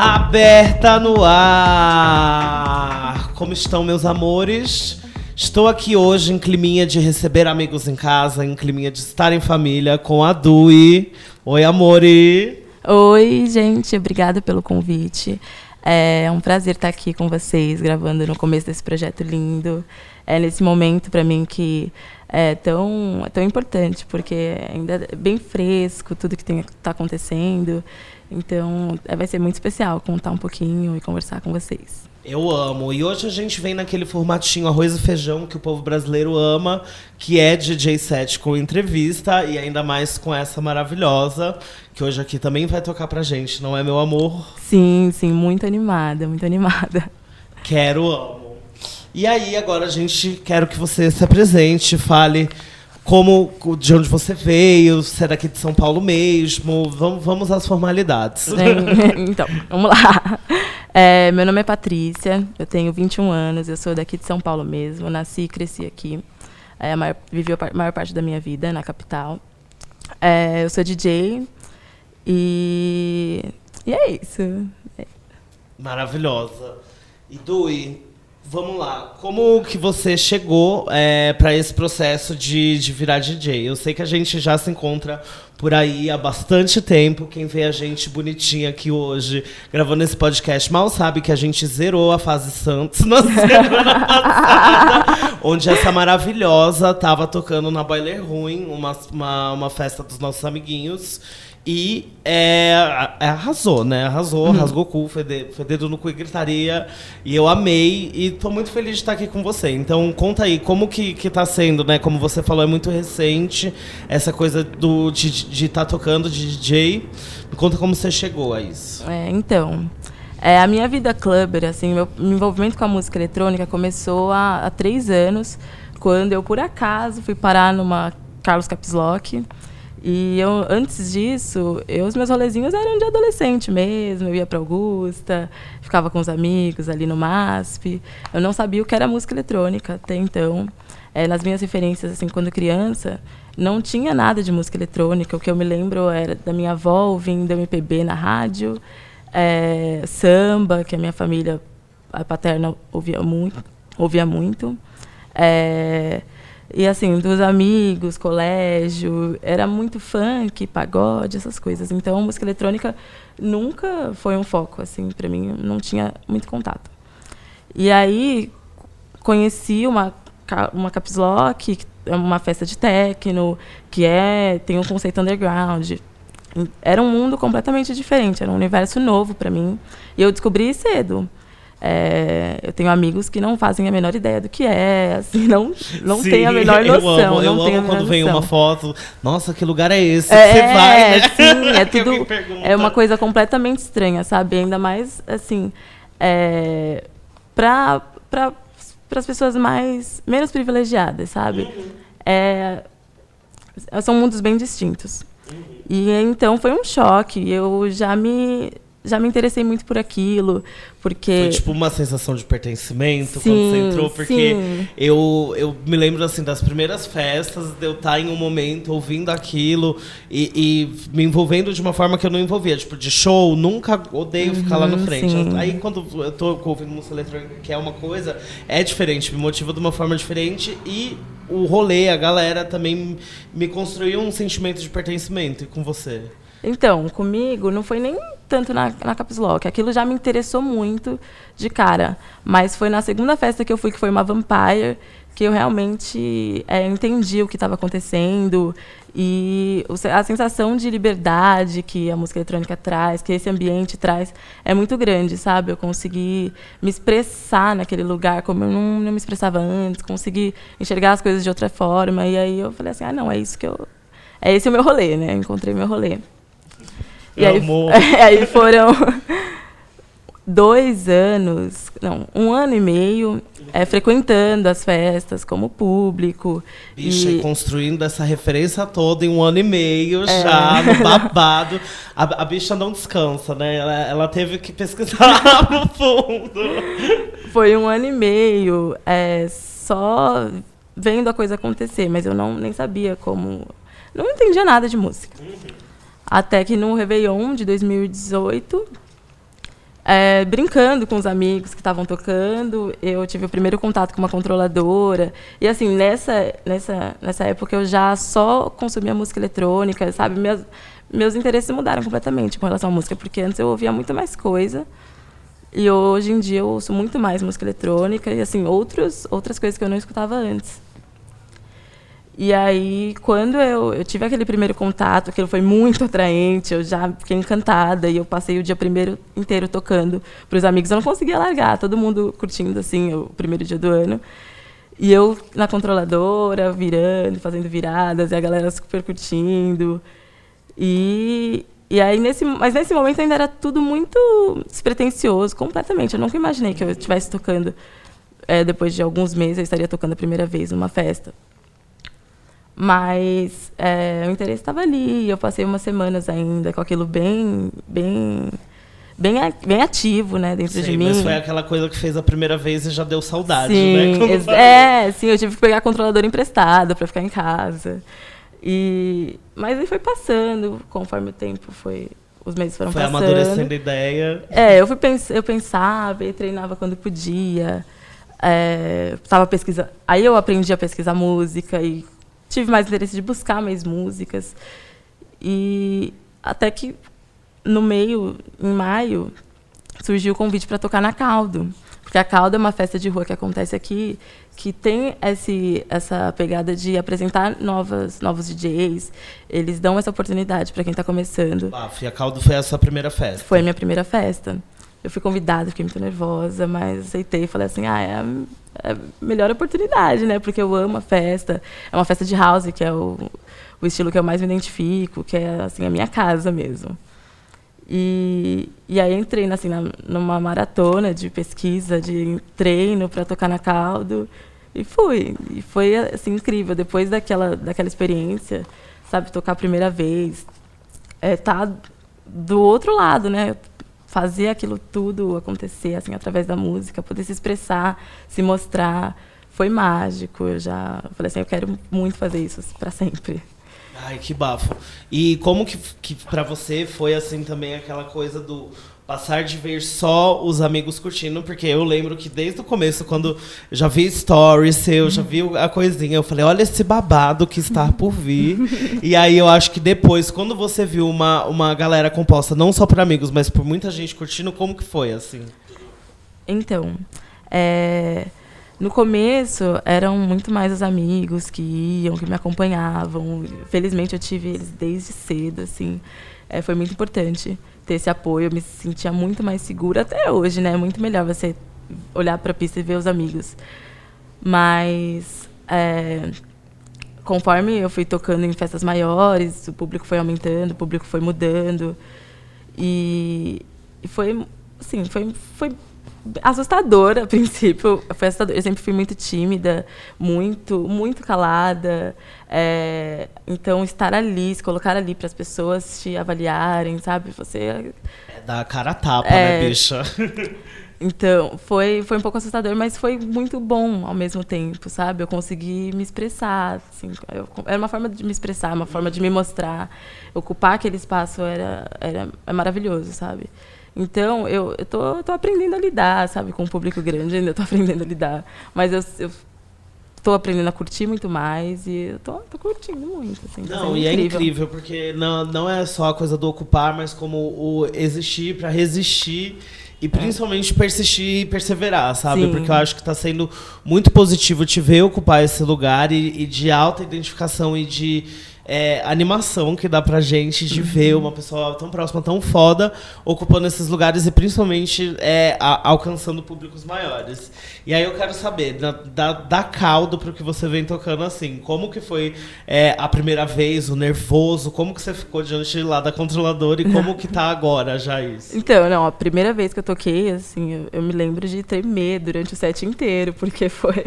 Aberta no ar! Como estão, meus amores? Estou aqui hoje em climinha de receber amigos em casa, em climinha de estar em família com a Dui. Oi, amore! Oi, gente, obrigada pelo convite. É um prazer estar aqui com vocês, gravando no começo desse projeto lindo. É nesse momento para mim que é tão, tão importante, porque ainda é bem fresco tudo que está acontecendo. Então, é, vai ser muito especial contar um pouquinho e conversar com vocês. Eu amo. E hoje a gente vem naquele formatinho arroz e feijão que o povo brasileiro ama, que é DJ set com entrevista e ainda mais com essa maravilhosa, que hoje aqui também vai tocar pra gente, não é, meu amor? Sim, sim, muito animada, muito animada. Quero, amo. E aí, agora a gente quero que você se apresente, fale como de onde você veio, se é daqui de São Paulo mesmo. Vamos, vamos às formalidades. então, vamos lá. É, meu nome é Patrícia, eu tenho 21 anos, eu sou daqui de São Paulo mesmo, nasci e cresci aqui. É, a maior, vivi a maior parte da minha vida na capital. É, eu sou DJ e, e é isso. Maravilhosa. E Dui, Vamos lá. Como que você chegou é, para esse processo de, de virar DJ? Eu sei que a gente já se encontra por aí há bastante tempo. Quem vê a gente bonitinha aqui hoje, gravando esse podcast, mal sabe que a gente zerou a fase Santos na semana passada, onde essa maravilhosa tava tocando na Boiler Ruim, uma, uma, uma festa dos nossos amiguinhos. E é, é, arrasou, né? Arrasou, uhum. rasgou o cu, foi, de, foi dedo no cu e gritaria. E eu amei e tô muito feliz de estar aqui com você. Então conta aí, como que, que tá sendo, né? Como você falou, é muito recente essa coisa do, de estar tá tocando de DJ. Me conta como você chegou a isso. É, então. É, a minha vida clubber, assim, meu, envolvimento com a música eletrônica começou há, há três anos, quando eu, por acaso, fui parar numa Carlos Caps Lock. E eu, antes disso, eu, os meus rolezinhos eram de adolescente mesmo. Eu ia para Augusta, ficava com os amigos ali no MASP. Eu não sabia o que era música eletrônica até então. É, nas minhas referências, assim, quando criança, não tinha nada de música eletrônica. O que eu me lembro era da minha avó ouvindo MPB na rádio, é, samba, que a minha família a paterna ouvia muito. Ouvia muito. É, e assim, dos amigos, colégio, era muito funk, pagode, essas coisas. Então, música eletrônica nunca foi um foco, assim, para mim, não tinha muito contato. E aí conheci uma uma caps lock, é uma festa de techno, que é tem um conceito underground. Era um mundo completamente diferente, era um universo novo para mim. E eu descobri cedo. É, eu tenho amigos que não fazem a menor ideia do que é, assim, não, não tem a menor noção. Eu amo, eu não amo quando vem uma foto, nossa, que lugar é esse? É, você vai, né? Sim, é tudo. É uma coisa completamente estranha, sabe? Ainda mais, assim, é, para as pessoas mais menos privilegiadas, sabe? Uhum. É, são mundos bem distintos. Uhum. E então foi um choque. Eu já me já me interessei muito por aquilo, porque... Foi tipo uma sensação de pertencimento sim, quando você entrou, porque eu, eu me lembro assim das primeiras festas, de eu estar em um momento ouvindo aquilo e, e me envolvendo de uma forma que eu não envolvia, tipo de show, nunca odeio uhum, ficar lá na uhum, frente. Aí quando eu tô ouvindo música eletrônica, que é uma coisa, é diferente, me motiva de uma forma diferente e o rolê, a galera também me construiu um sentimento de pertencimento e com você. Então, comigo não foi nem tanto na, na Caps Lock. Aquilo já me interessou muito de cara. Mas foi na segunda festa que eu fui, que foi uma Vampire, que eu realmente é, entendi o que estava acontecendo. E a sensação de liberdade que a música eletrônica traz, que esse ambiente traz, é muito grande, sabe? Eu consegui me expressar naquele lugar como eu não, não me expressava antes, consegui enxergar as coisas de outra forma. E aí eu falei assim: ah, não, é isso que eu. É esse o meu rolê, né? encontrei meu rolê. E aí, aí foram dois anos, não, um ano e meio é, frequentando as festas como público. Bicha, e... construindo essa referência toda em um ano e meio é. já, no babado. A, a, bicha não descansa, né? Ela, ela teve que pesquisar no fundo. Foi um ano e meio é, só vendo a coisa acontecer, mas eu não nem sabia como. Não entendia nada de música. Uhum. Até que no Réveillon de 2018, é, brincando com os amigos que estavam tocando. Eu tive o primeiro contato com uma controladora. E assim, nessa, nessa, nessa época eu já só consumia música eletrônica, sabe? Meus, meus interesses mudaram completamente com relação à música, porque antes eu ouvia muito mais coisa. E hoje em dia eu ouço muito mais música eletrônica e assim, outros, outras coisas que eu não escutava antes. E aí, quando eu, eu tive aquele primeiro contato, aquilo foi muito atraente, eu já fiquei encantada e eu passei o dia primeiro inteiro tocando para os amigos. Eu não conseguia largar, todo mundo curtindo assim o primeiro dia do ano. E eu na controladora, virando, fazendo viradas, e a galera super curtindo. E, e aí nesse, mas nesse momento ainda era tudo muito despretensioso, completamente. Eu nunca imaginei que eu estivesse tocando é, depois de alguns meses eu estaria tocando a primeira vez numa festa. Mas é, o interesse estava ali. Eu passei umas semanas ainda com aquilo bem, bem, bem, bem ativo, né, dentro de mim. Mas foi aquela coisa que fez a primeira vez e já deu saudade, sim, né? é, sim, eu tive que pegar a controladora emprestada para ficar em casa. E mas aí foi passando, conforme o tempo foi, os meses foram foi passando. Foi amadurecendo a ideia. É, eu fui pens eu pensava, e treinava quando podia. É, tava pesquisando. Aí eu aprendi a pesquisar música e tive mais interesse de buscar mais músicas. E até que no meio, em maio, surgiu o convite para tocar na Caldo. Porque a Caldo é uma festa de rua que acontece aqui, que tem esse, essa pegada de apresentar novas, novos DJs. Eles dão essa oportunidade para quem está começando. Ah, a Caldo foi a sua primeira festa? Foi a minha primeira festa. Eu fui convidada, fiquei muito nervosa, mas aceitei e falei assim, ah, é a, é a, melhor oportunidade, né? Porque eu amo a festa. É uma festa de house, que é o, o estilo que eu mais me identifico, que é assim a minha casa mesmo. E, e aí entrei assim, na, numa maratona de pesquisa, de treino para tocar na Caldo. E fui. E foi assim, incrível. Depois daquela, daquela experiência, sabe, tocar a primeira vez, é, tá do outro lado, né? Fazer aquilo tudo acontecer assim através da música, poder se expressar, se mostrar, foi mágico. Eu já falei assim, eu quero muito fazer isso para sempre. Ai, que bafo. E como que, que para você foi assim também aquela coisa do passar de ver só os amigos curtindo, porque eu lembro que desde o começo, quando já vi stories eu já vi a coisinha, eu falei, olha esse babado que está por vir. e aí eu acho que depois, quando você viu uma, uma galera composta não só por amigos, mas por muita gente curtindo, como que foi, assim? Então, é, no começo eram muito mais os amigos que iam, que me acompanhavam. Felizmente eu tive eles desde cedo, assim. É, foi muito importante ter esse apoio, eu me sentia muito mais segura até hoje, né? É muito melhor você olhar para a pista e ver os amigos. Mas é, conforme eu fui tocando em festas maiores, o público foi aumentando, o público foi mudando e, e foi, assim, foi, foi assustador a princípio. Foi assustador. Eu sempre fui muito tímida, muito, muito calada. É, então, estar ali, se colocar ali para as pessoas te avaliarem, sabe? Você. É dar cara a tapa, né, é, né, bicha? Então, foi, foi um pouco assustador, mas foi muito bom ao mesmo tempo, sabe? Eu consegui me expressar, assim, eu, era uma forma de me expressar, uma forma de me mostrar. Ocupar aquele espaço era, era é maravilhoso, sabe? Então, eu, eu tô, tô aprendendo a lidar, sabe, com um público grande, ainda estou aprendendo a lidar. Mas eu, eu tô aprendendo a curtir muito mais e eu tô, tô curtindo muito. Assim, tá não, e é incrível. é incrível, porque não, não é só a coisa do ocupar, mas como o existir para resistir e é. principalmente persistir e perseverar, sabe? Sim. Porque eu acho que está sendo muito positivo te ver ocupar esse lugar e, e de alta identificação e de é, animação que dá pra gente de uhum. ver uma pessoa tão próxima, tão foda, ocupando esses lugares e principalmente é, a, alcançando públicos maiores. E aí eu quero saber, da, da, da caldo pro que você vem tocando assim, como que foi é, a primeira vez, o nervoso, como que você ficou diante lá da controladora e como que tá agora já isso? Então, não, a primeira vez que eu toquei, assim, eu, eu me lembro de tremer durante o set inteiro, porque foi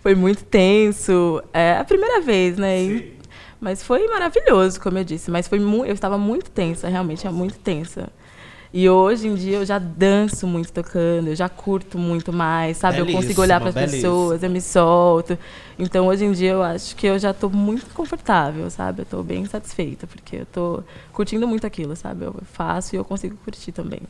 foi muito tenso. É a primeira vez, né? Sim. Mas foi maravilhoso, como eu disse. Mas foi eu estava muito tensa, realmente, é muito tensa. E hoje em dia eu já danço muito tocando, eu já curto muito mais, sabe? Eu consigo olhar para as pessoas, eu me solto. Então hoje em dia eu acho que eu já estou muito confortável, sabe? Eu estou bem satisfeita, porque eu estou curtindo muito aquilo, sabe? Eu faço e eu consigo curtir também.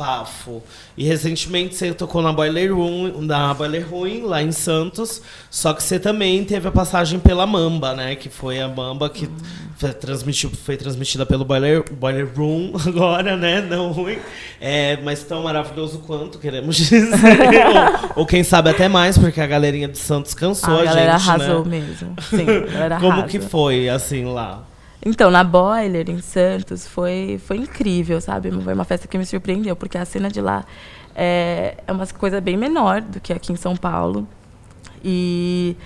Bafo. E recentemente você tocou na Boiler Room, na Boiler Room, lá em Santos. Só que você também teve a passagem pela Mamba, né? Que foi a Mamba que foi, transmitiu, foi transmitida pelo Boiler, Boiler Room agora, né? Não ruim. É, mas tão maravilhoso quanto, queremos dizer. ou, ou, quem sabe até mais, porque a galerinha de Santos cansou a, a galera gente, arrasou né? mesmo. Sim, a galera Como arrasa. que foi, assim, lá? Então, na Boiler, em Santos, foi, foi incrível, sabe? Foi uma festa que me surpreendeu, porque a cena de lá é, é uma coisa bem menor do que aqui em São Paulo. E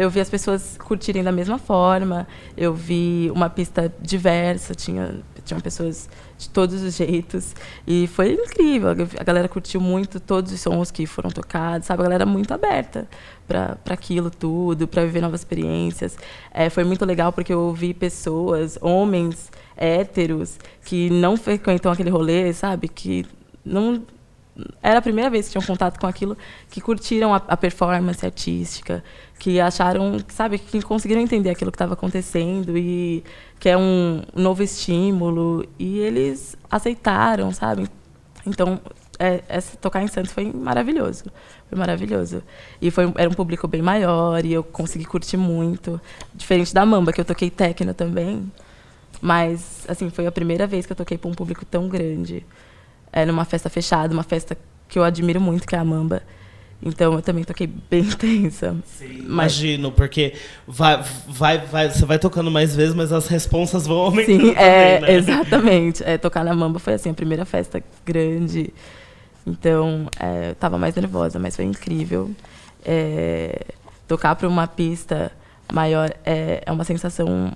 eu vi as pessoas curtirem da mesma forma, eu vi uma pista diversa, tinha, tinha pessoas de todos os jeitos. E foi incrível, a galera curtiu muito todos os sons que foram tocados, sabe? A galera muito aberta para aquilo tudo, para viver novas experiências. É, foi muito legal porque eu ouvi pessoas, homens héteros, que não frequentam aquele rolê, sabe? Que não era a primeira vez que tinham contato com aquilo, que curtiram a, a performance artística, que acharam, sabe, que conseguiram entender aquilo que estava acontecendo e que é um novo estímulo e eles aceitaram, sabe? Então, é, essa, tocar em Santos foi maravilhoso, foi maravilhoso. E foi era um público bem maior e eu consegui curtir muito, diferente da Mamba que eu toquei techno também, mas assim foi a primeira vez que eu toquei para um público tão grande é, numa festa fechada, uma festa que eu admiro muito, que é a Mamba. Então eu também toquei bem tensa. Sim, mas... Imagino, porque vai, vai, vai, você vai tocando mais vezes, mas as responsas vão aumentando. Sim, é, também, né? exatamente. É, tocar na Mamba foi assim, a primeira festa grande. Então é, eu tava mais nervosa, mas foi incrível. É, tocar para uma pista maior é, é uma sensação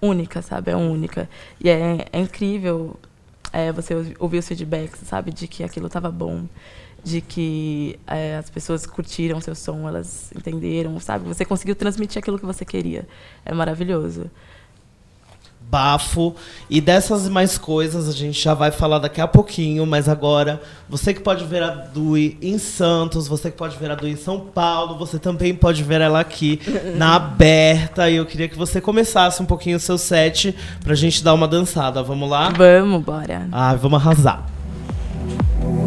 única, sabe? É única. E é, é incrível é, você ouvir os feedbacks, sabe, de que aquilo estava bom, de que é, as pessoas curtiram o seu som, elas entenderam, sabe? Você conseguiu transmitir aquilo que você queria. É maravilhoso bafo. E dessas mais coisas a gente já vai falar daqui a pouquinho, mas agora, você que pode ver a Dui em Santos, você que pode ver a Dui em São Paulo, você também pode ver ela aqui na aberta. E eu queria que você começasse um pouquinho o seu set pra gente dar uma dançada. Vamos lá? Vamos, bora. Ah, vamos arrasar. Alô,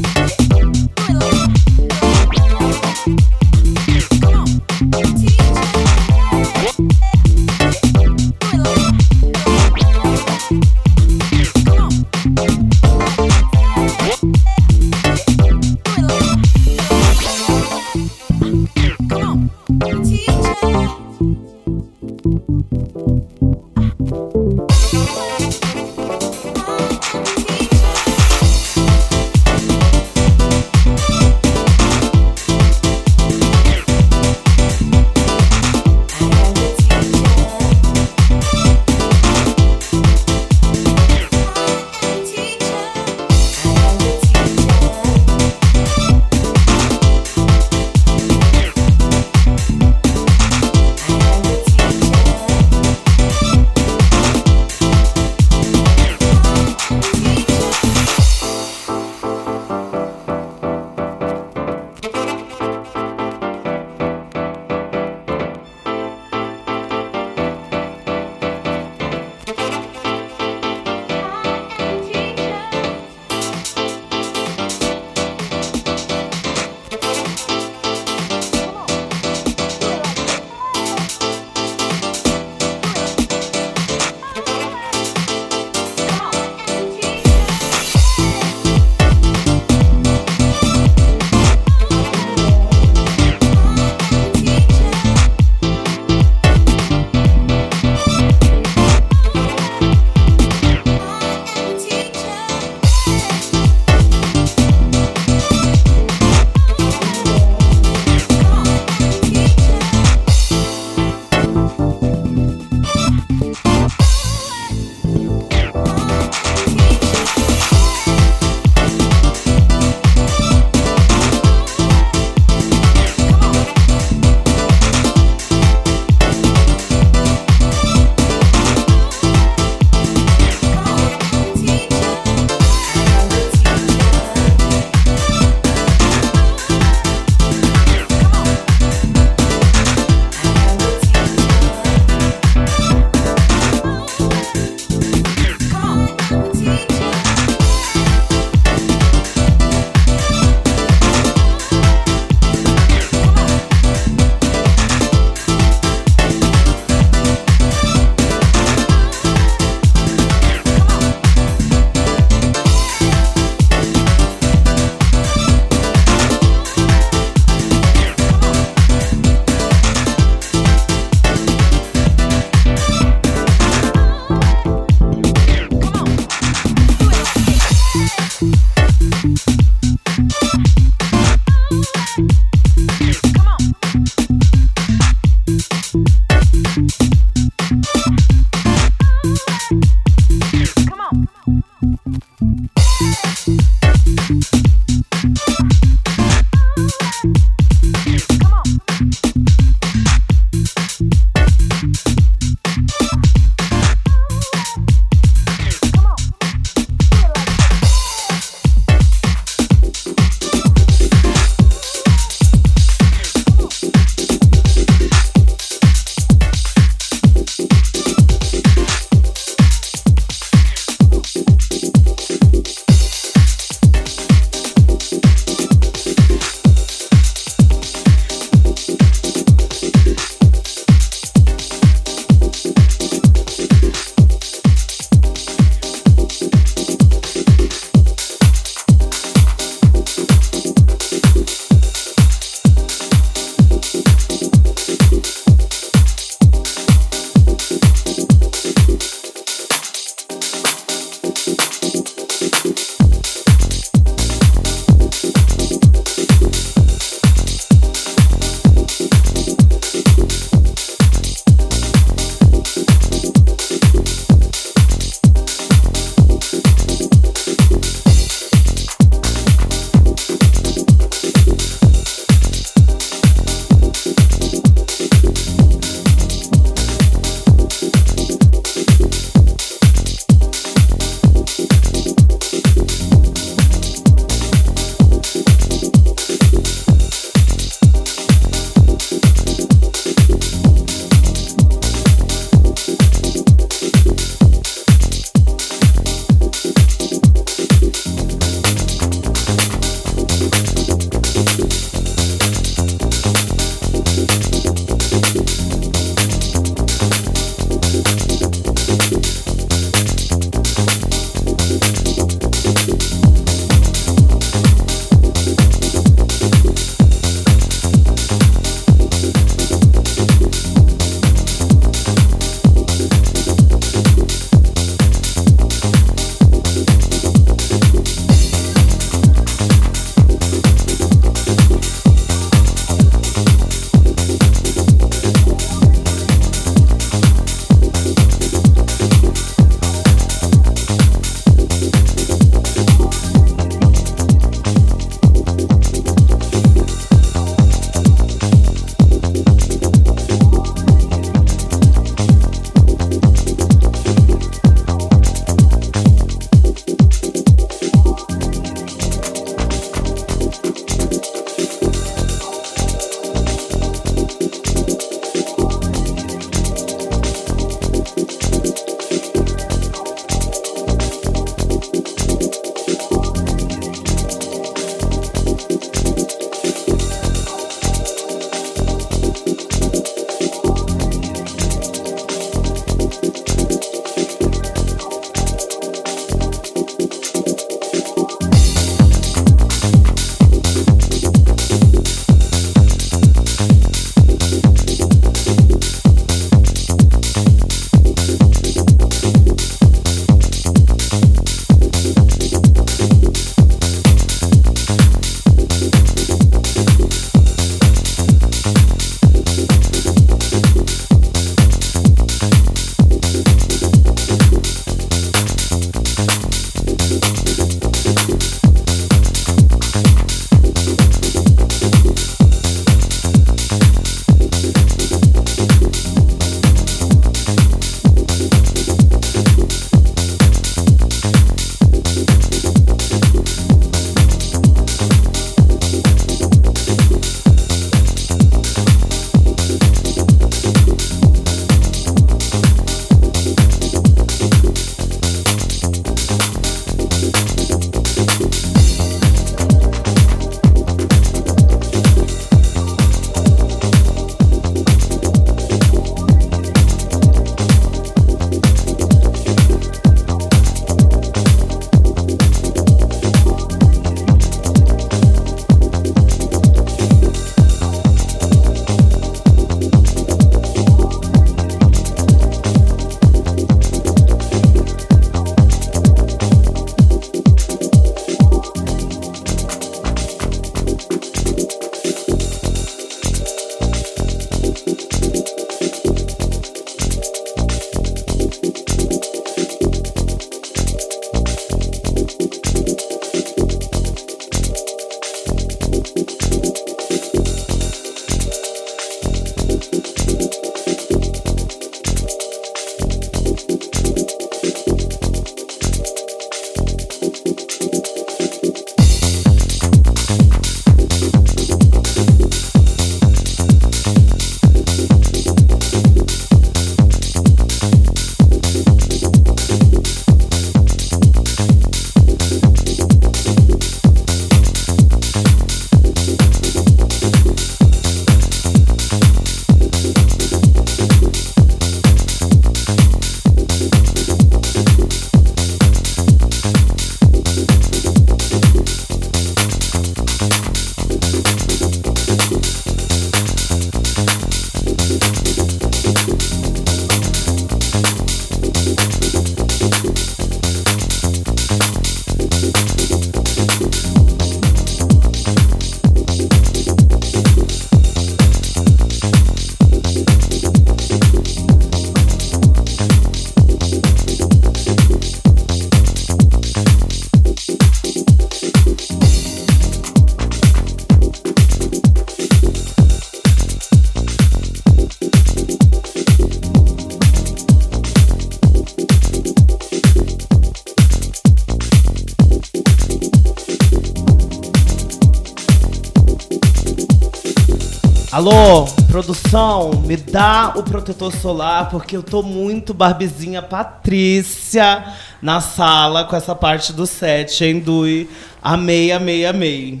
me dá o protetor solar, porque eu tô muito barbizinha Patrícia na sala com essa parte do set, hein, Dui? Amei, amei, amei.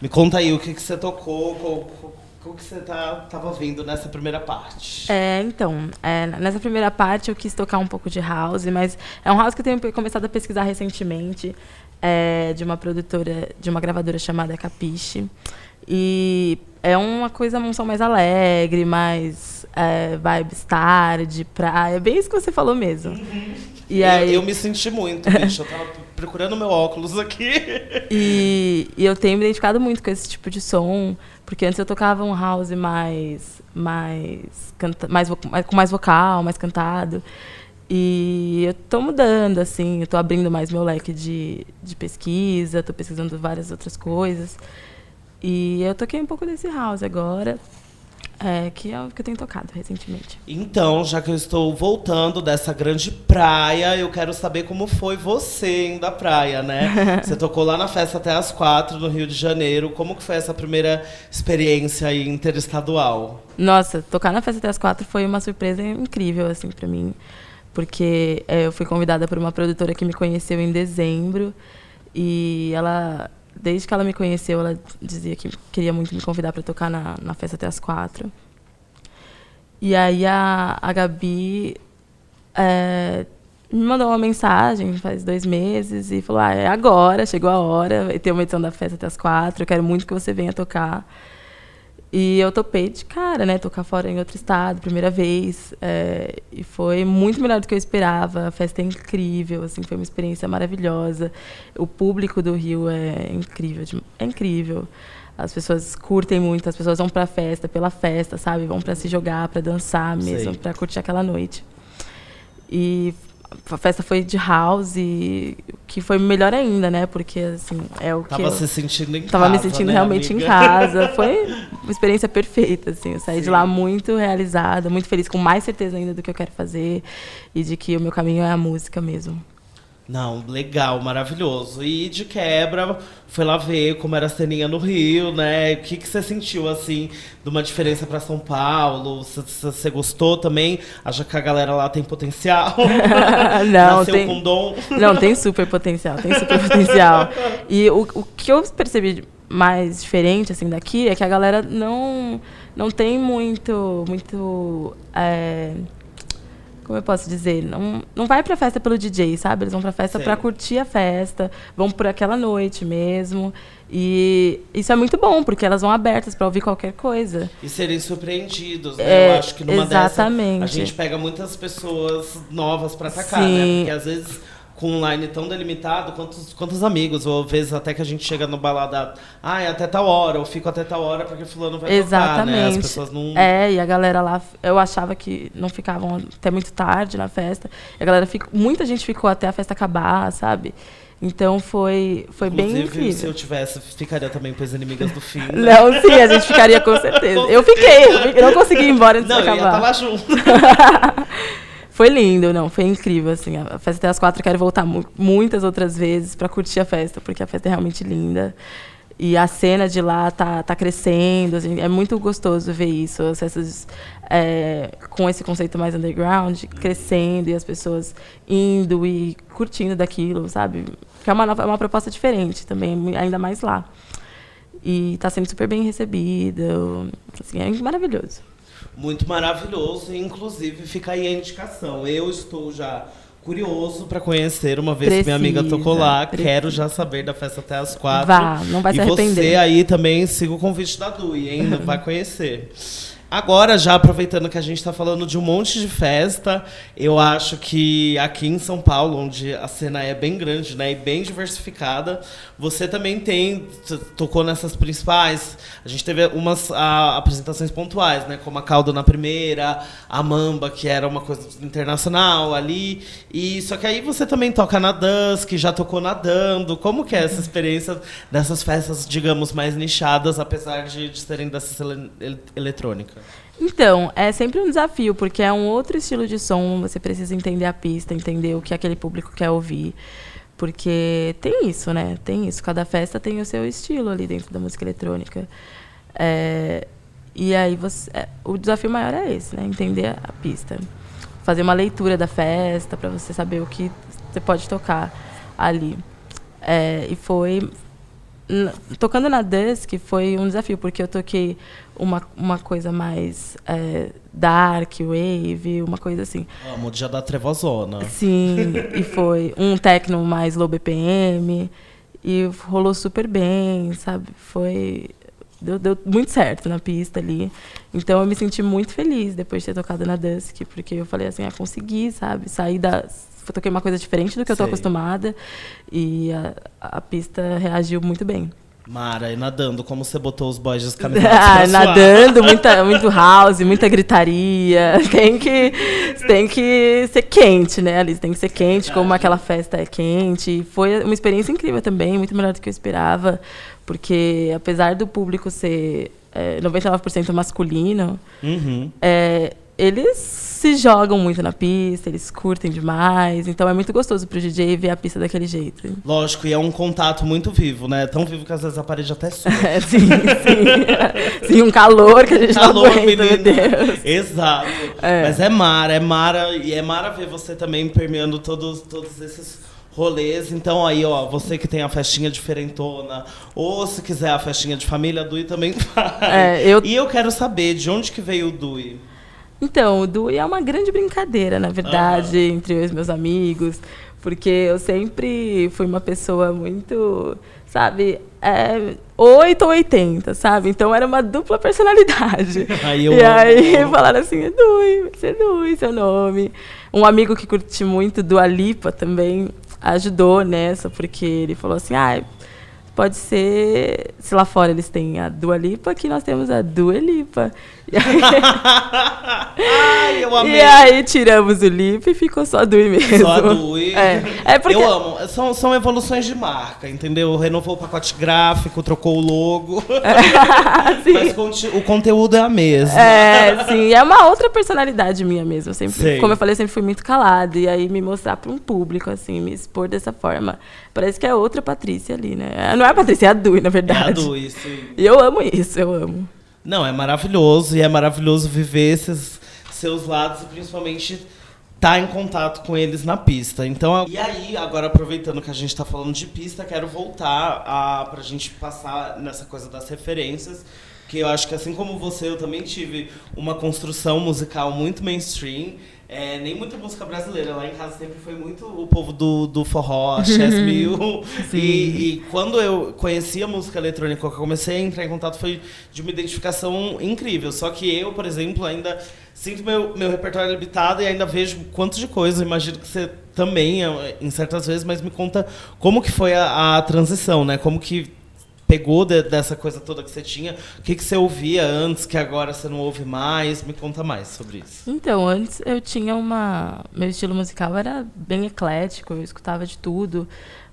Me conta aí o que, que você tocou, o que você tá, tava vendo nessa primeira parte? É, então, é, nessa primeira parte eu quis tocar um pouco de house, mas é um house que eu tenho começado a pesquisar recentemente, é, de uma produtora, de uma gravadora chamada Capiche. E é uma coisa, um som mais alegre, mais é, vibes tarde, praia, bem isso que você falou mesmo. Uhum. E aí... eu, me senti muito, bicho. Eu tava procurando meu óculos aqui. E, e, eu tenho me identificado muito com esse tipo de som, porque antes eu tocava um house mais, mais, canta, mais, mais com mais vocal, mais cantado. E eu tô mudando, assim, eu tô abrindo mais meu leque de, de pesquisa, tô pesquisando várias outras coisas. E eu toquei um pouco desse house agora. É, que é o que eu tenho tocado recentemente. Então, já que eu estou voltando dessa grande praia, eu quero saber como foi você indo à praia, né? você tocou lá na festa até as quatro no Rio de Janeiro. Como que foi essa primeira experiência aí interestadual? Nossa, tocar na festa até as quatro foi uma surpresa incrível, assim, para mim. Porque é, eu fui convidada por uma produtora que me conheceu em dezembro. E ela desde que ela me conheceu, ela dizia que queria muito me convidar para tocar na, na festa até as quatro. E aí a, a Gabi é, me mandou uma mensagem faz dois meses e falou: ah, é agora, chegou a hora, ter uma edição da festa até as quatro, eu quero muito que você venha tocar. E eu topei de cara, né? Tocar fora em outro estado, primeira vez. É, e foi muito melhor do que eu esperava. A festa é incrível, assim, foi uma experiência maravilhosa. O público do Rio é incrível, é incrível. As pessoas curtem muito, as pessoas vão para a festa pela festa, sabe? Vão para se jogar, para dançar mesmo, para curtir aquela noite. E a festa foi de house, que foi melhor ainda, né? Porque, assim, é o que. Tava se sentindo em tava casa. Tava me sentindo né, realmente amiga? em casa. Foi uma experiência perfeita, assim. Eu saí Sim. de lá muito realizada, muito feliz, com mais certeza ainda do que eu quero fazer e de que o meu caminho é a música mesmo. Não, legal, maravilhoso. E de quebra, foi lá ver como era a ceninha no Rio, né? O que, que você sentiu, assim, de uma diferença para São Paulo? Você gostou também? Acha que a galera lá tem potencial? não, Nasceu tem, com dom? não, tem super potencial, tem super potencial. E o, o que eu percebi mais diferente, assim, daqui, é que a galera não, não tem muito, muito... É, como eu posso dizer, não, não vai pra festa pelo DJ, sabe? Eles vão pra festa para curtir a festa, vão por aquela noite mesmo. E isso é muito bom, porque elas vão abertas para ouvir qualquer coisa. E serem surpreendidos, né? É, eu acho que numa exatamente. dessa a gente pega muitas pessoas novas para atacar, Sim. né? Porque às vezes com um line tão delimitado, quantos, quantos amigos, ou às vezes até que a gente chega no balada, ah, é até tal hora, ou fico até tal hora porque fulano vai Exatamente. tocar, né? As pessoas não... É, e a galera lá, eu achava que não ficavam até muito tarde na festa, e a galera, ficou, muita gente ficou até a festa acabar, sabe? Então foi, foi Inclusive, bem incrível. se eu tivesse, ficaria também com as inimigas do fim. Né? Não, sim, a gente ficaria com certeza. Eu fiquei, eu não consegui ir embora antes não, de acabar. Não, eu ia estar lá junto. Foi lindo, não, foi incrível, assim. A festa até às quatro, quero voltar mu muitas outras vezes para curtir a festa, porque a festa é realmente linda. E a cena de lá tá, tá crescendo, assim, é muito gostoso ver isso, as festas é, com esse conceito mais underground, crescendo e as pessoas indo e curtindo daquilo, sabe? Que é uma, nova, é uma proposta diferente também, ainda mais lá. E está sendo super bem recebido, assim, é maravilhoso muito maravilhoso. Inclusive, fica aí a indicação. Eu estou já curioso para conhecer, uma vez precisa, que minha amiga tocou lá. Precisa. Quero já saber da festa até as quatro. Vá, não vai e se arrepender. E você aí também siga o convite da Dui, hein? vai conhecer. Agora, já aproveitando que a gente está falando de um monte de festa, eu acho que aqui em São Paulo, onde a cena é bem grande né, e bem diversificada, você também tem, tocou nessas principais. A gente teve umas a, apresentações pontuais, né, como a Caldo na primeira, a Mamba, que era uma coisa internacional ali. E Só que aí você também toca na Dance, que já tocou nadando. Como que é essa experiência dessas festas, digamos, mais nichadas, apesar de, de serem dessa ele, eletrônica? Então, é sempre um desafio, porque é um outro estilo de som, você precisa entender a pista, entender o que aquele público quer ouvir. Porque tem isso, né? Tem isso. Cada festa tem o seu estilo ali dentro da música eletrônica. É, E aí você, é, o desafio maior é esse, né? Entender a pista. Fazer uma leitura da festa para você saber o que você pode tocar ali. É, e foi tocando na Dusk foi um desafio porque eu toquei uma, uma coisa mais é, dark wave uma coisa assim. Amo dia da trevozona sim e foi um techno mais low BPM e rolou super bem sabe? Foi deu, deu muito certo na pista ali. Então eu me senti muito feliz depois de ter tocado na Dusk porque eu falei assim ah consegui sabe? Sair da eu toquei uma coisa diferente do que eu estou acostumada e a, a, pista reagiu muito bem. Mara, e nadando, como você botou os boys de ah, Nadando, muita, muito house, muita gritaria. Tem que, tem que ser quente, né, Alice? Tem que ser quente, Verdade. como aquela festa é quente. Foi uma experiência incrível também, muito melhor do que eu esperava. Porque, apesar do público ser é, 99% masculino, uhum. é, eles se jogam muito na pista, eles curtem demais. Então é muito gostoso pro DJ ver a pista daquele jeito. Lógico, e é um contato muito vivo, né? Tão vivo que às vezes a parede até sua. É, sim, sim. sim, um calor que a gente calor, não aguenta, meu Deus. Exato. É. Mas é Mara, é Mara. E é Mara ver você também permeando todos, todos esses rolês. Então aí, ó, você que tem a festinha diferentona, ou se quiser a festinha de família, a Dui também faz. É, eu... E eu quero saber de onde que veio o Dui. Então, o Dui é uma grande brincadeira, na verdade, uhum. entre os meus amigos, porque eu sempre fui uma pessoa muito, sabe, é, 8 ou 80, sabe? Então era uma dupla personalidade. Aí eu e aí falaram assim, é Dui, vai ser Dui, seu nome. Um amigo que curte muito Dua Lipa também ajudou nessa, porque ele falou assim, ah, pode ser. Se lá fora eles têm a Dua Lipa, aqui nós temos a Dua Lipa. E aí, Ai, eu amei. E aí tiramos o Lipa e ficou só a Dui mesmo. Só a Dui. É. é porque... Eu amo. São, são evoluções de marca, entendeu? Renovou o pacote gráfico, trocou o logo. É, Mas o conteúdo é a mesma. É, sim. É uma outra personalidade minha mesmo. Sempre, como eu falei, eu sempre fui muito calada. E aí me mostrar para um público, assim, me expor dessa forma. Parece que é outra Patrícia ali, né? Não é a Patrícia, é a Dui, na verdade. É a Dui, sim. E eu amo isso, eu amo. Não, é maravilhoso. E é maravilhoso viver esses seus lados e principalmente estar tá em contato com eles na pista. Então, e aí, agora aproveitando que a gente está falando de pista, quero voltar a, pra gente passar nessa coisa das referências. Que eu acho que assim como você, eu também tive uma construção musical muito mainstream. É, nem muita música brasileira. Lá em casa sempre foi muito o povo do, do forró, Chess Mill. e, e, quando eu conheci a música eletrônica, que eu comecei a entrar em contato, foi de uma identificação incrível. Só que eu, por exemplo, ainda sinto meu, meu repertório limitado e ainda vejo quanto de coisa. Imagino que você também, em certas vezes, mas me conta como que foi a, a transição, né? Como que pegou de, dessa coisa toda que você tinha? O que, que você ouvia antes que agora você não ouve mais? Me conta mais sobre isso. Então, antes eu tinha uma. Meu estilo musical era bem eclético, eu escutava de tudo.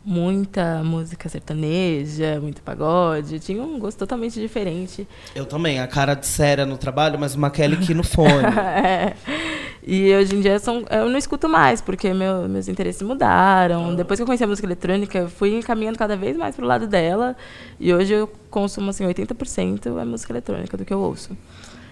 Muita música sertaneja, muito pagode. Tinha um gosto totalmente diferente. Eu também, a cara de séria no trabalho, mas uma Kelly aqui no fone. é. E hoje em dia são, eu não escuto mais, porque meu, meus interesses mudaram. Depois que eu conheci a música eletrônica, eu fui encaminhando cada vez mais para o lado dela. E hoje eu consumo assim, 80% é música eletrônica do que eu ouço.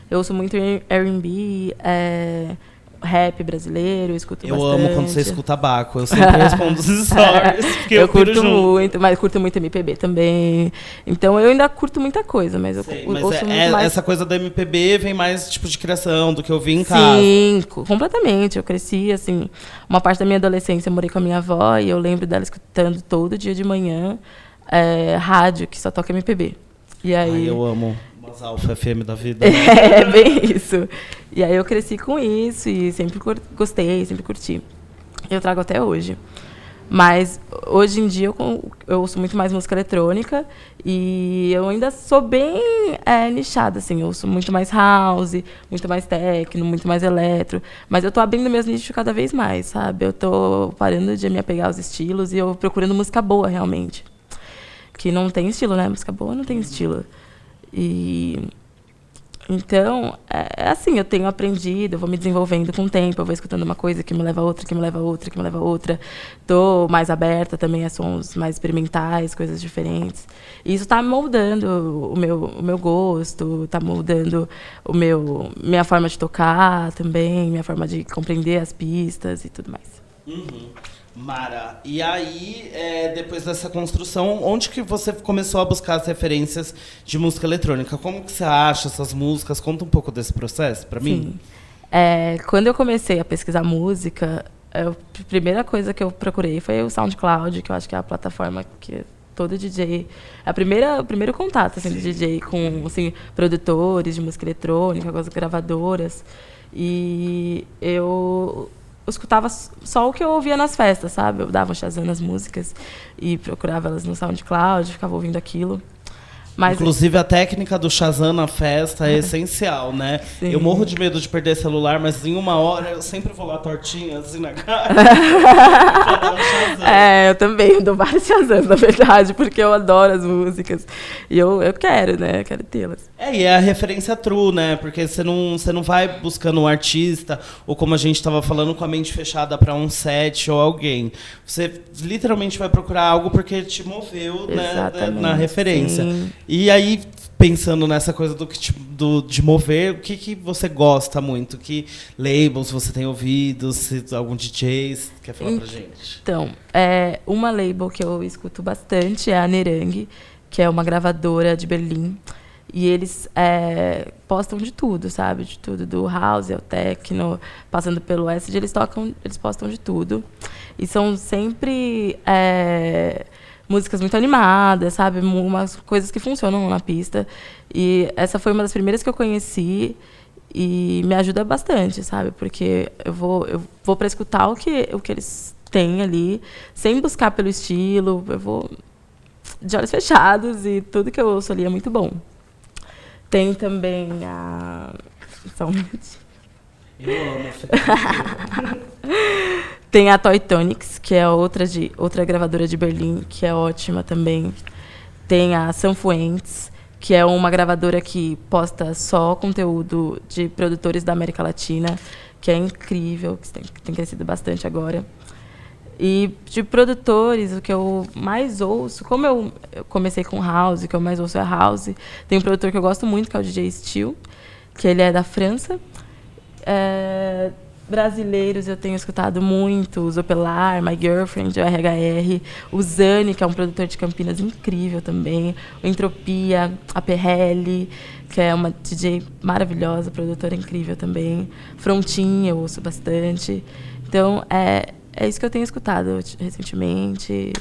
Eu ouço muito R&B, é, rap brasileiro, eu escuto eu bastante. amo quando você escuta Baco, eu sempre respondo os stories. eu, eu curto muito, mas curto muito MPB também. Então eu ainda curto muita coisa, mas eu mas ouço é, é, mais... Essa coisa da MPB vem mais tipo de criação, do que eu vi em casa. Sim, completamente. Eu cresci, assim, uma parte da minha adolescência eu morei com a minha avó e eu lembro dela escutando todo dia de manhã é, rádio, que só toca MPB. E aí... Ai, eu amo umas alfa FM da vida. É, bem isso. E aí eu cresci com isso e sempre gostei, sempre curti. Eu trago até hoje. Mas hoje em dia eu, eu ouço muito mais música eletrônica e eu ainda sou bem é, nichada, assim. Eu ouço muito mais house, muito mais techno, muito mais eletro. Mas eu tô abrindo meus nichos cada vez mais, sabe? Eu tô parando de me apegar aos estilos e eu procurando música boa, realmente. Que não tem estilo, né? Música boa não tem estilo. E Então, é, é assim, eu tenho aprendido, eu vou me desenvolvendo com o tempo, eu vou escutando uma coisa que me leva a outra, que me leva a outra, que me leva a outra. Estou mais aberta também a sons mais experimentais, coisas diferentes. E isso está moldando o meu, o meu gosto, está moldando o meu, minha forma de tocar também, minha forma de compreender as pistas e tudo mais. Uhum. Mara, e aí, é, depois dessa construção, onde que você começou a buscar as referências de música eletrônica? Como que você acha essas músicas? Conta um pouco desse processo para mim. É, quando eu comecei a pesquisar música, a primeira coisa que eu procurei foi o SoundCloud, que eu acho que é a plataforma que todo DJ, a primeira, o primeiro contato assim, do DJ com assim, produtores de música eletrônica, com as gravadoras. E eu eu escutava só o que eu ouvia nas festas, sabe? Eu dava um Shazam nas músicas e procurava elas no SoundCloud, ficava ouvindo aquilo. Mas Inclusive, a técnica do Shazam na festa é essencial, né? Sim. Eu morro de medo de perder celular, mas em uma hora eu sempre vou lá tortinha, assim, na cara. é, eu também eu dou vários Shazam, na verdade, porque eu adoro as músicas. E eu, eu quero, né? Eu quero tê-las. É, e é a referência true, né? Porque você não, você não vai buscando um artista, ou como a gente estava falando, com a mente fechada para um set ou alguém. Você literalmente vai procurar algo porque te moveu né, na referência. Sim. E aí, pensando nessa coisa do, do, de mover, o que, que você gosta muito? Que labels você tem ouvido? Se algum DJ quer falar pra gente? Então, é, uma label que eu escuto bastante é a Nerang, que é uma gravadora de Berlim. E eles é, postam de tudo, sabe? De tudo, do house ao techno, passando pelo acid, eles tocam, eles postam de tudo. E são sempre é, músicas muito animadas, sabe? Umas coisas que funcionam na pista. E essa foi uma das primeiras que eu conheci e me ajuda bastante, sabe? Porque eu vou, eu vou para escutar o que, o que eles têm ali, sem buscar pelo estilo, eu vou de olhos fechados e tudo que eu ouço ali é muito bom. Tem também a. Só um minutinho. Eu amo Tem a Toy Tonics, que é outra, de, outra gravadora de Berlim, que é ótima também. Tem a Sanfuentes, que é uma gravadora que posta só conteúdo de produtores da América Latina, que é incrível, que tem, tem crescido bastante agora. E de produtores, o que eu mais ouço, como eu comecei com house, o que eu mais ouço é house, tem um produtor que eu gosto muito, que é o DJ Steel, que ele é da França. É, brasileiros eu tenho escutado muito, o Zopelar, My Girlfriend, o RHR, o Zani, que é um produtor de Campinas incrível também, o Entropia, a PRL, que é uma DJ maravilhosa, produtora incrível também, Frontin eu ouço bastante. Então, é, é isso que eu tenho escutado recentemente.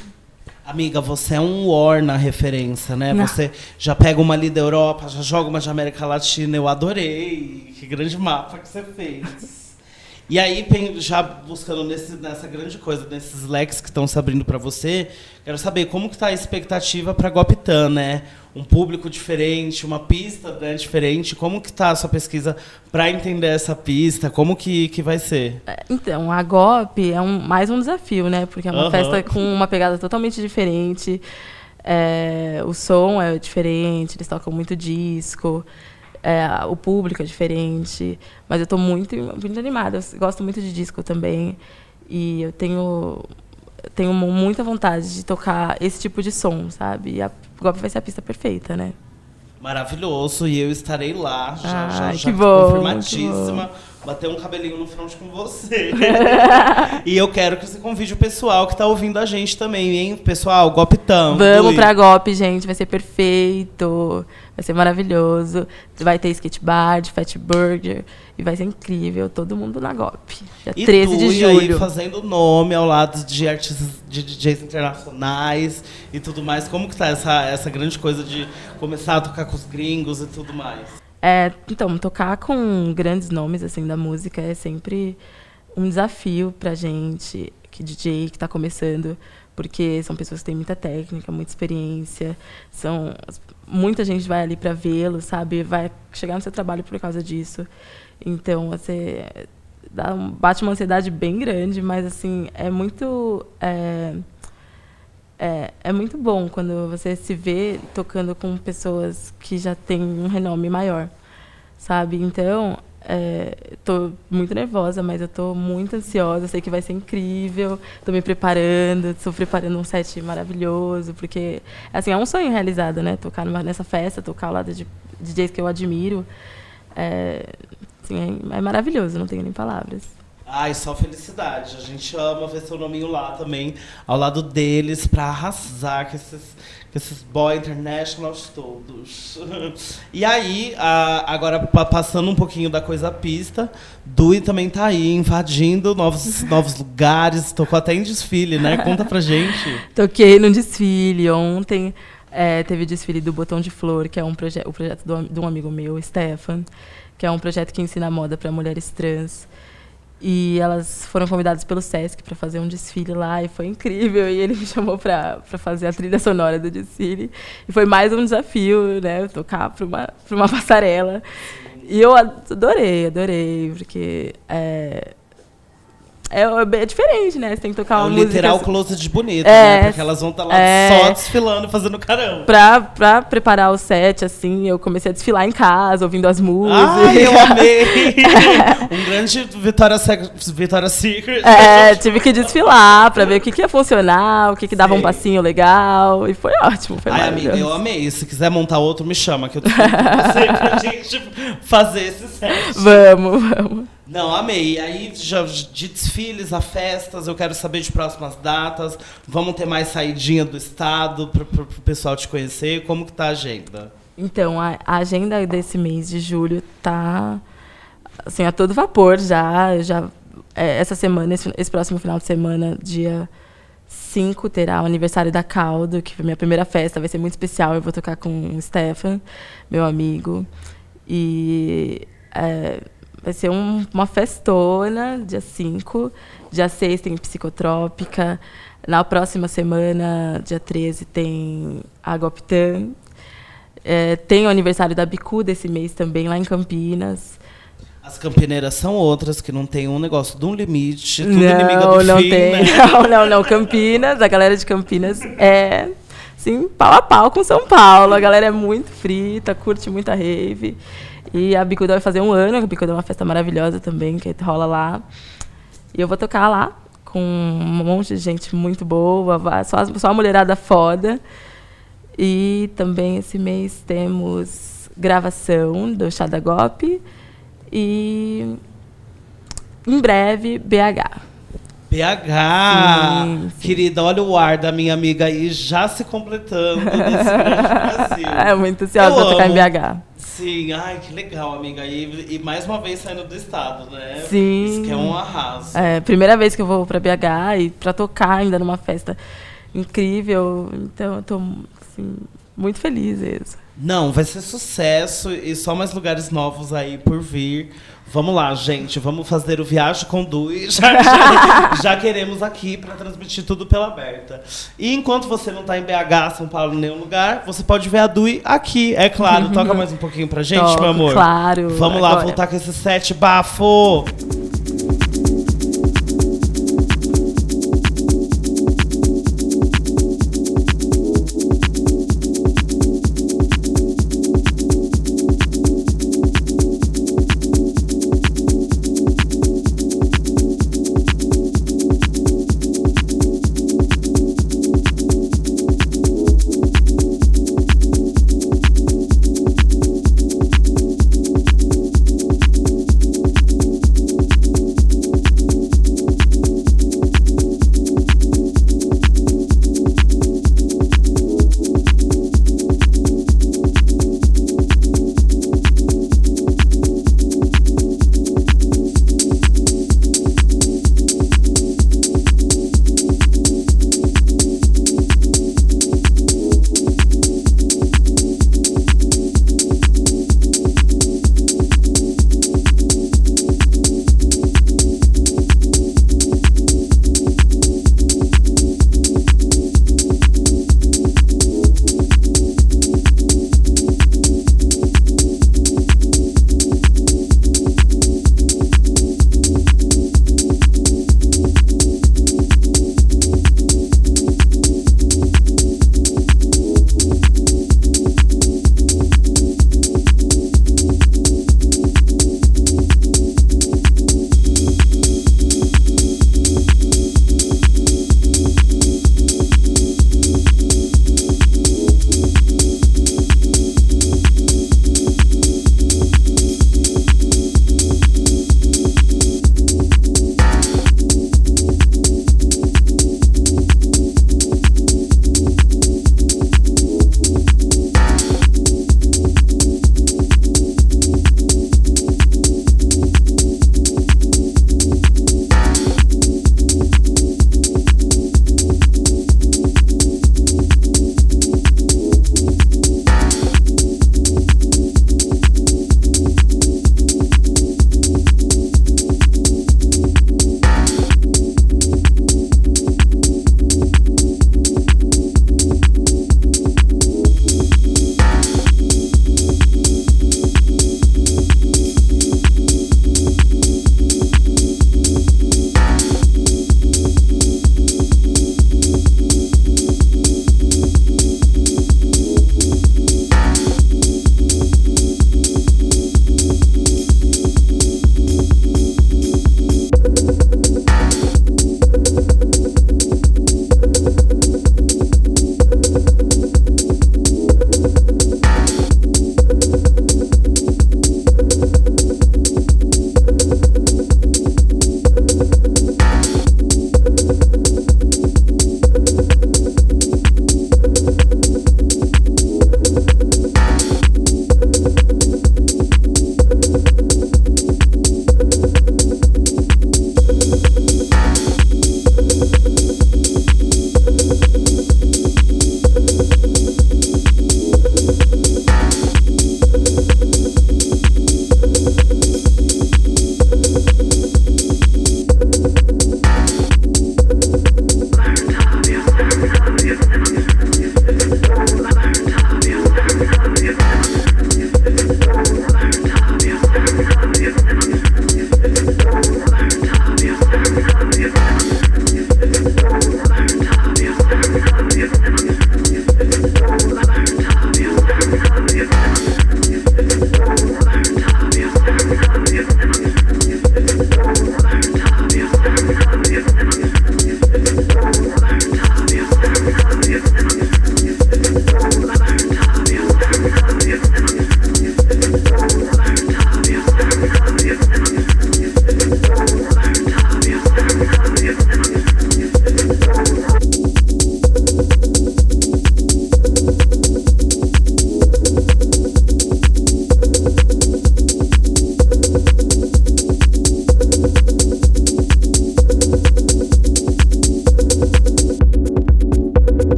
Amiga, você é um war na referência, né? Não. Você já pega uma ali da Europa, já joga uma de América Latina. Eu adorei. Que grande mapa que você fez. E aí, já buscando nesse, nessa grande coisa, nesses leques que estão se abrindo para você, quero saber como que está a expectativa para Goptan, né? Um público diferente, uma pista né, diferente. Como que está a sua pesquisa para entender essa pista? Como que, que vai ser? É, então, a GOP é um, mais um desafio, né? Porque é uma uhum. festa com uma pegada totalmente diferente. É, o som é diferente, eles tocam muito disco. É, o público é diferente, mas eu estou muito, muito animada. Eu gosto muito de disco também e eu tenho tenho muita vontade de tocar esse tipo de som, sabe? E a Golpe vai ser a pista perfeita, né? Maravilhoso, e eu estarei lá, já, já, já bom, confirmadíssima. Bater um cabelinho no front com você. e eu quero que você convide o pessoal que está ouvindo a gente também, hein? Pessoal, Goptão. Vamos para Gop, gente, vai ser perfeito. Vai ser maravilhoso. Vai ter skate bar, de fat burger. E vai ser incrível. Todo mundo na GOP. Dia e 13 tu, de julho. aí fazendo nome ao lado de artistas, de DJs internacionais e tudo mais. Como que tá essa, essa grande coisa de começar a tocar com os gringos e tudo mais? É, então, tocar com grandes nomes assim da música é sempre um desafio pra gente, que DJ que está começando, porque são pessoas que têm muita técnica, muita experiência, são muita gente vai ali para vê-lo, sabe? Vai chegar no seu trabalho por causa disso. Então, você dá um, bate uma ansiedade bem grande, mas assim é muito é, é, é muito bom quando você se vê tocando com pessoas que já têm um renome maior. sabe? Então, é, tô muito nervosa, mas eu tô muito ansiosa. Sei que vai ser incrível. Tô me preparando, estou preparando um set maravilhoso, porque assim é um sonho realizado, né? Tocar numa, nessa festa, tocar ao lado de DJs que eu admiro, é, assim, é, é maravilhoso. Não tenho nem palavras. Ai, só felicidade. A gente ama ver seu nominho lá também, ao lado deles, pra arrasar com esses, com esses boy internationals todos. e aí, a, agora passando um pouquinho da coisa pista, Dui também tá aí, invadindo novos, novos lugares, tocou até em desfile, né? Conta pra gente. Toquei no desfile ontem. É, teve o desfile do Botão de Flor, que é um proje o projeto do, de um amigo meu, Stefan, que é um projeto que ensina moda para mulheres trans. E elas foram convidadas pelo Sesc para fazer um desfile lá e foi incrível. E ele me chamou para fazer a trilha sonora do desfile. E foi mais um desafio, né? Tocar para uma, uma passarela. E eu adorei, adorei, porque é, é, é, diferente, né? Você tem que tocar é um literal close de bonito, é, né? Porque elas vão estar tá lá é, só desfilando, fazendo caramba. Pra, pra preparar o set, assim, eu comecei a desfilar em casa, ouvindo as músicas. Ai, eu amei! um grande Vitória, Vitória Secret. É, tive que desfilar pra ver o que, que ia funcionar, o que, que dava Sim. um passinho legal. E foi ótimo, foi Ai, amiga, eu amei. Se quiser montar outro, me chama, que eu tô com você pra gente fazer esse set. Vamos, vamos. Não, amei. Aí, já, de desfiles a festas, eu quero saber de próximas datas. Vamos ter mais saidinha do estado para o pessoal te conhecer. Como que tá a agenda? Então, a, a, agenda desse mês de julho tá assim, a todo vapor já. já é, essa semana, esse, esse, próximo final de semana, dia 5, terá o aniversário da Caldo, que foi minha primeira festa, vai ser muito especial. Eu vou tocar com o Stefan, meu amigo. E. É, Vai ser um, uma festona, dia 5. Dia 6 tem psicotrópica. Na próxima semana, dia 13, tem Água Pitã. É, tem o aniversário da Bicu desse mês também, lá em Campinas. As campineiras são outras, que não tem um negócio de um limite, tudo não, inimiga do não fim, tem. Né? Não, não, não. Campinas, a galera de Campinas é, sim, pau a pau com São Paulo. A galera é muito frita, curte muita rave. E a Bicuda vai fazer um ano, a Bicuda é uma festa maravilhosa também, que rola lá. E eu vou tocar lá com um monte de gente muito boa, só, só uma mulherada foda. E também esse mês temos gravação do Chá da Gop e em breve BH. BH! Sim, sim. Querida, olha o ar da minha amiga aí já se completando nesse Brasil. É muito ansiosa pra tocar em BH. Sim, ai, que legal, amiga. E, e mais uma vez saindo do estado, né? Sim. Isso que é um arraso. É, primeira vez que eu vou pra BH e pra tocar ainda numa festa incrível. Então, eu tô, assim, muito feliz isso. Não, vai ser sucesso e só mais lugares novos aí por vir. Vamos lá, gente. Vamos fazer o Viagem com Dui. Já, já, já queremos aqui para transmitir tudo pela aberta. E enquanto você não está em BH, São Paulo, em nenhum lugar, você pode ver a Dui aqui, é claro. Toca mais um pouquinho pra gente, Toco, meu amor. Claro. Vamos agora. lá, voltar com esse set bafo.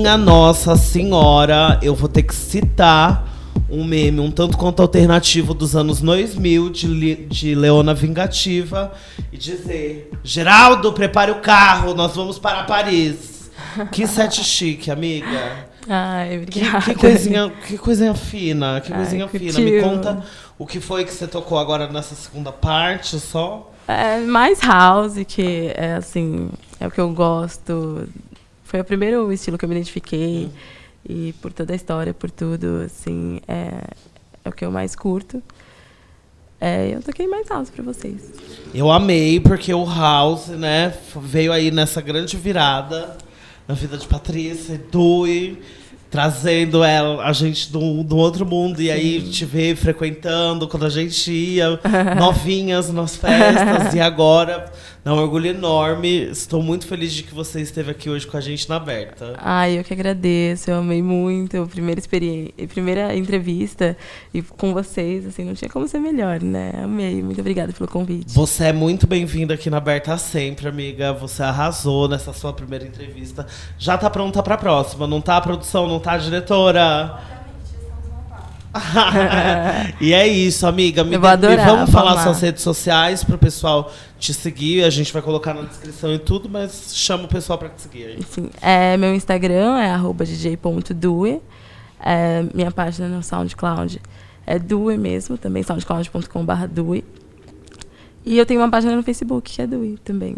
Minha Nossa Senhora, eu vou ter que citar um meme um tanto quanto alternativo dos anos 2000 de, de Leona Vingativa e dizer: Geraldo, prepare o carro, nós vamos para Paris. Que set chique, amiga. Ai, Que, obrigada. que coisinha, que coisinha fina, que Ai, coisinha curtiu. fina. Me conta o que foi que você tocou agora nessa segunda parte, só. É mais house, que é assim, é o que eu gosto. Foi o primeiro estilo que eu me identifiquei. E por toda a história, por tudo, assim, é, é o que eu mais curto. É, eu toquei mais house pra vocês. Eu amei, porque o House, né, veio aí nessa grande virada na vida de Patrícia e Dui, trazendo ela, a gente do, do outro mundo. E aí te ver frequentando quando a gente ia, novinhas nas festas. e agora, dá um orgulho enorme. Estou muito feliz de que você esteve aqui hoje com a gente na aberta. Ai, eu que agradeço, eu amei muito. Primeira experiência, primeira entrevista e com vocês, assim, não tinha como ser melhor, né? Amei, muito obrigada pelo convite. Você é muito bem-vinda aqui na Aberta sempre, amiga. Você arrasou nessa sua primeira entrevista. Já tá pronta pra próxima, não tá, produção? Não tá, diretora? e é isso, amiga. Me, Eu vou me adorar, vamos vou falar amar. suas redes sociais pro pessoal te seguir. A gente vai colocar na descrição e tudo, mas chama o pessoal pra te seguir aí. Enfim, é, meu Instagram é dj.due. É, minha página no SoundCloud é Due mesmo, também soundcloud.com.br Due. E eu tenho uma página no Facebook que é Due também.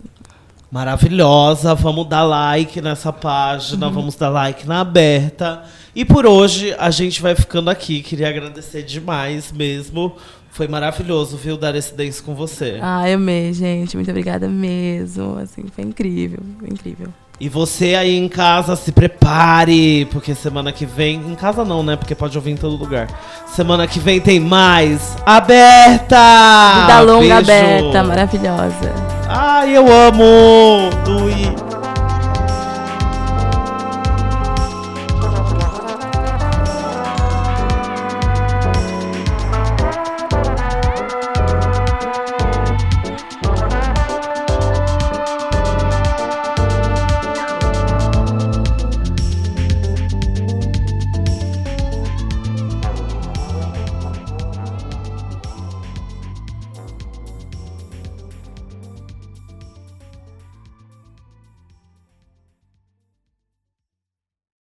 Maravilhosa, vamos dar like nessa página, Uhum. vamos dar like na aberta. E por hoje a gente vai ficando aqui. Queria agradecer demais mesmo. Foi maravilhoso, viu, dar esse dance com você. Ah, eu amei, gente. Muito obrigada mesmo. Assim, foi incrível, foi incrível. E você aí em casa, se prepare, porque semana que vem. Em casa não, né? Porque pode ouvir em todo lugar. Semana que vem tem mais Aberta! Vida longa Beijo. aberta, maravilhosa. Ai, eu amo! Dui!